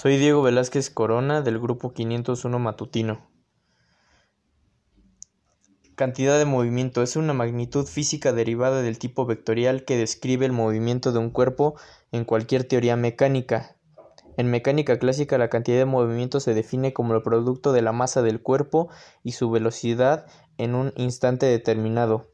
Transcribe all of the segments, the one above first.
Soy Diego Velázquez Corona del grupo 501 matutino. Cantidad de movimiento es una magnitud física derivada del tipo vectorial que describe el movimiento de un cuerpo en cualquier teoría mecánica. En mecánica clásica la cantidad de movimiento se define como el producto de la masa del cuerpo y su velocidad en un instante determinado.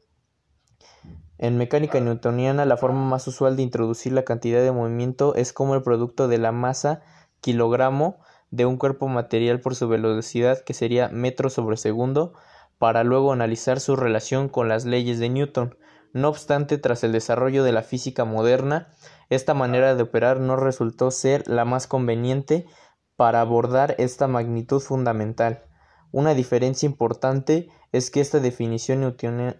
En mecánica newtoniana la forma más usual de introducir la cantidad de movimiento es como el producto de la masa kilogramo de un cuerpo material por su velocidad que sería metro sobre segundo para luego analizar su relación con las leyes de Newton. No obstante, tras el desarrollo de la física moderna, esta manera de operar no resultó ser la más conveniente para abordar esta magnitud fundamental. Una diferencia importante es que esta definición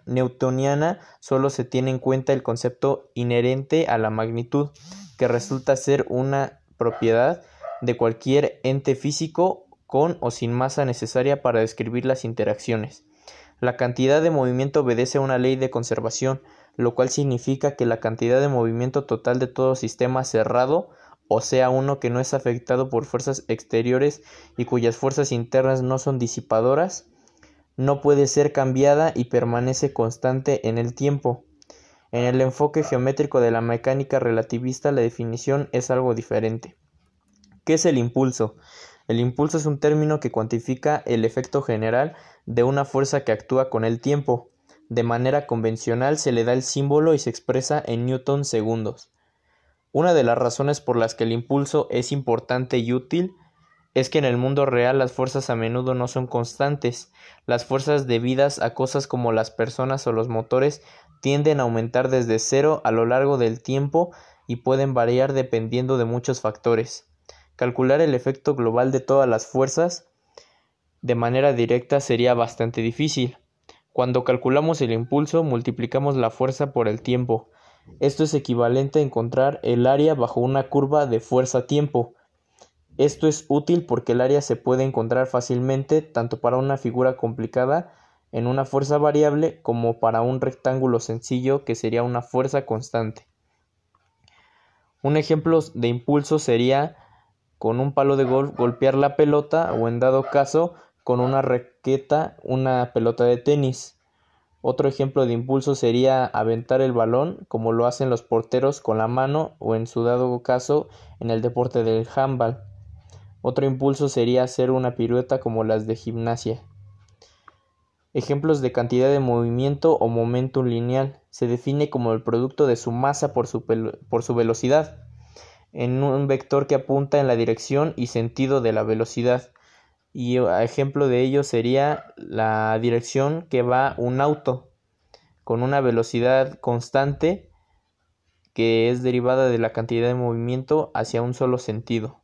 newtoniana solo se tiene en cuenta el concepto inherente a la magnitud, que resulta ser una propiedad de cualquier ente físico con o sin masa necesaria para describir las interacciones. La cantidad de movimiento obedece a una ley de conservación, lo cual significa que la cantidad de movimiento total de todo sistema cerrado, o sea uno que no es afectado por fuerzas exteriores y cuyas fuerzas internas no son disipadoras, no puede ser cambiada y permanece constante en el tiempo. En el enfoque geométrico de la mecánica relativista la definición es algo diferente. ¿Qué es el impulso? El impulso es un término que cuantifica el efecto general de una fuerza que actúa con el tiempo. De manera convencional se le da el símbolo y se expresa en newton segundos. Una de las razones por las que el impulso es importante y útil es que en el mundo real las fuerzas a menudo no son constantes. Las fuerzas debidas a cosas como las personas o los motores tienden a aumentar desde cero a lo largo del tiempo y pueden variar dependiendo de muchos factores. Calcular el efecto global de todas las fuerzas de manera directa sería bastante difícil. Cuando calculamos el impulso, multiplicamos la fuerza por el tiempo. Esto es equivalente a encontrar el área bajo una curva de fuerza-tiempo. Esto es útil porque el área se puede encontrar fácilmente tanto para una figura complicada en una fuerza variable como para un rectángulo sencillo que sería una fuerza constante. Un ejemplo de impulso sería con un palo de golf golpear la pelota o en dado caso con una raqueta una pelota de tenis. Otro ejemplo de impulso sería aventar el balón como lo hacen los porteros con la mano o en su dado caso en el deporte del handball. Otro impulso sería hacer una pirueta como las de gimnasia. Ejemplos de cantidad de movimiento o momentum lineal se define como el producto de su masa por su, por su velocidad en un vector que apunta en la dirección y sentido de la velocidad. Y ejemplo de ello sería la dirección que va un auto con una velocidad constante que es derivada de la cantidad de movimiento hacia un solo sentido.